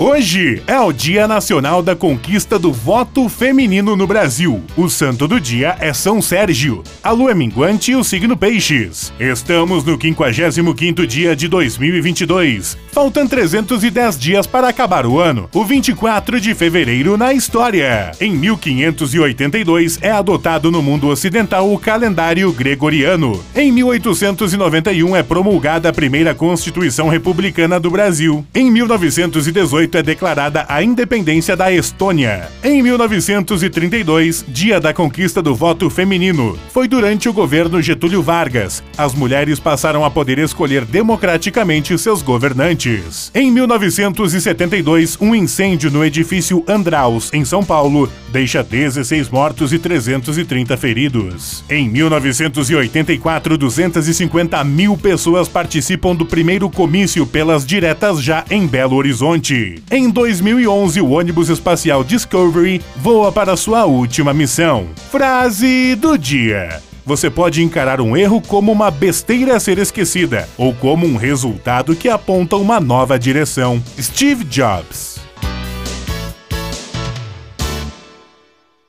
Hoje é o Dia Nacional da Conquista do Voto Feminino no Brasil. O santo do dia é São Sérgio. A lua é minguante e o signo Peixes. Estamos no 55º dia de 2022. Faltam 310 dias para acabar o ano. O 24 de fevereiro na história. Em 1582 é adotado no mundo ocidental o calendário gregoriano. Em 1891 é promulgada a primeira Constituição Republicana do Brasil. Em 1918 é declarada a independência da Estônia. Em 1932, dia da conquista do voto feminino, foi durante o governo Getúlio Vargas. As mulheres passaram a poder escolher democraticamente seus governantes. Em 1972, um incêndio no edifício Andraus, em São Paulo, deixa 16 mortos e 330 feridos. Em 1984, 250 mil pessoas participam do primeiro comício pelas diretas já em Belo Horizonte. Em 2011, o ônibus espacial Discovery voa para sua última missão. Frase do dia. Você pode encarar um erro como uma besteira a ser esquecida ou como um resultado que aponta uma nova direção. Steve Jobs.